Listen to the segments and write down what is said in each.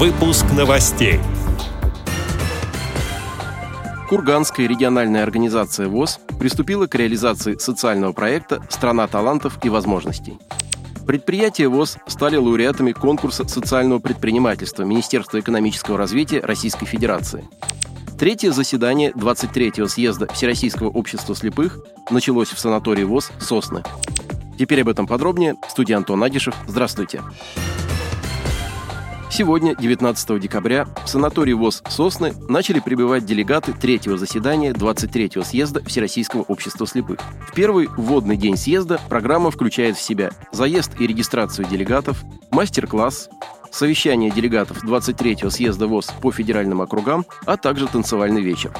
Выпуск новостей. Курганская региональная организация ВОЗ приступила к реализации социального проекта «Страна талантов и возможностей». Предприятия ВОЗ стали лауреатами конкурса социального предпринимательства Министерства экономического развития Российской Федерации. Третье заседание 23-го съезда Всероссийского общества слепых началось в санатории ВОЗ «Сосны». Теперь об этом подробнее. Студия Антон Агишев. Здравствуйте. Сегодня, 19 декабря, в санатории ВОЗ «Сосны» начали прибывать делегаты третьего заседания 23-го съезда Всероссийского общества слепых. В первый вводный день съезда программа включает в себя заезд и регистрацию делегатов, мастер-класс, совещание делегатов 23-го съезда ВОЗ по федеральным округам, а также танцевальный вечер.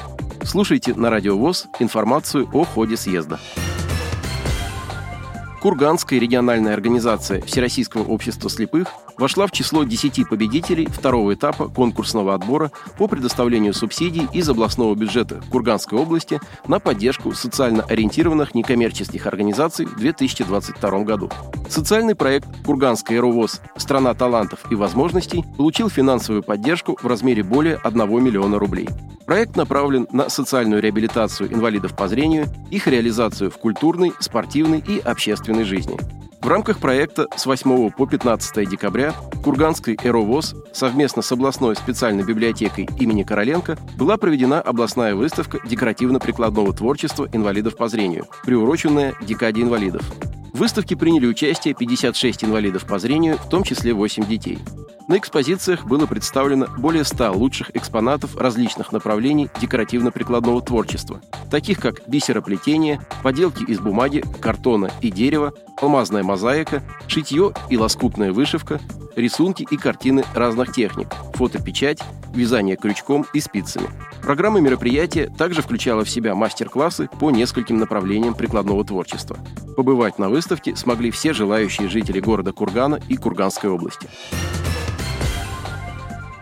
Слушайте на радио ВОЗ информацию о ходе съезда. Курганская региональная организация Всероссийского общества слепых вошла в число 10 победителей второго этапа конкурсного отбора по предоставлению субсидий из областного бюджета Курганской области на поддержку социально ориентированных некоммерческих организаций в 2022 году. Социальный проект «Курганская Эровоз. Страна талантов и возможностей» получил финансовую поддержку в размере более 1 миллиона рублей. Проект направлен на социальную реабилитацию инвалидов по зрению, их реализацию в культурной, спортивной и общественной жизни. В рамках проекта с 8 по 15 декабря Курганской «Эровоз» совместно с областной специальной библиотекой имени Короленко была проведена областная выставка декоративно-прикладного творчества инвалидов по зрению, приуроченная Декаде инвалидов. Выставке приняли участие 56 инвалидов по зрению, в том числе 8 детей. На экспозициях было представлено более 100 лучших экспонатов различных направлений декоративно-прикладного творчества, таких как бисероплетение, поделки из бумаги, картона и дерева, алмазная мозаика, шитье и лоскутная вышивка, рисунки и картины разных техник, фотопечать, вязание крючком и спицами. Программа мероприятия также включала в себя мастер-классы по нескольким направлениям прикладного творчества. Побывать на выставке смогли все желающие жители города Кургана и Курганской области.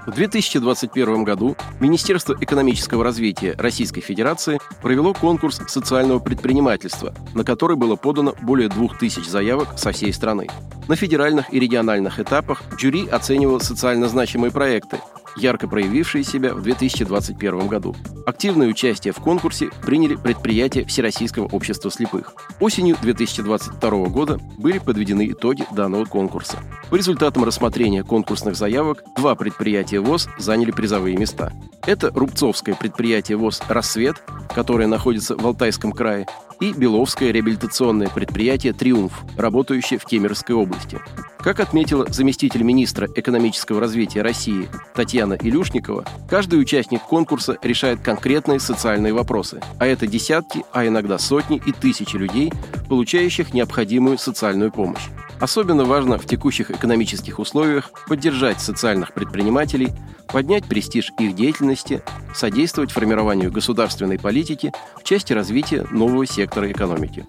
В 2021 году Министерство экономического развития Российской Федерации провело конкурс социального предпринимательства, на который было подано более 2000 заявок со всей страны. На федеральных и региональных этапах жюри оценивало социально значимые проекты, ярко проявившие себя в 2021 году. Активное участие в конкурсе приняли предприятия Всероссийского общества слепых. Осенью 2022 года были подведены итоги данного конкурса. По результатам рассмотрения конкурсных заявок два предприятия ВОЗ заняли призовые места. Это Рубцовское предприятие ВОЗ «Рассвет», которое находится в Алтайском крае, и Беловское реабилитационное предприятие «Триумф», работающее в Кемеровской области. Как отметила заместитель министра экономического развития России Татьяна Илюшникова, каждый участник конкурса решает конкретные социальные вопросы, а это десятки, а иногда сотни и тысячи людей, получающих необходимую социальную помощь. Особенно важно в текущих экономических условиях поддержать социальных предпринимателей, поднять престиж их деятельности, содействовать формированию государственной политики в части развития нового сектора экономики.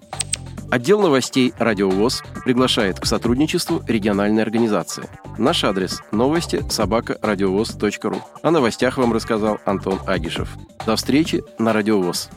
Отдел новостей «Радиовоз» приглашает к сотрудничеству региональной организации. Наш адрес – новости собака. О новостях вам рассказал Антон Агишев. До встречи на «Радиовоз».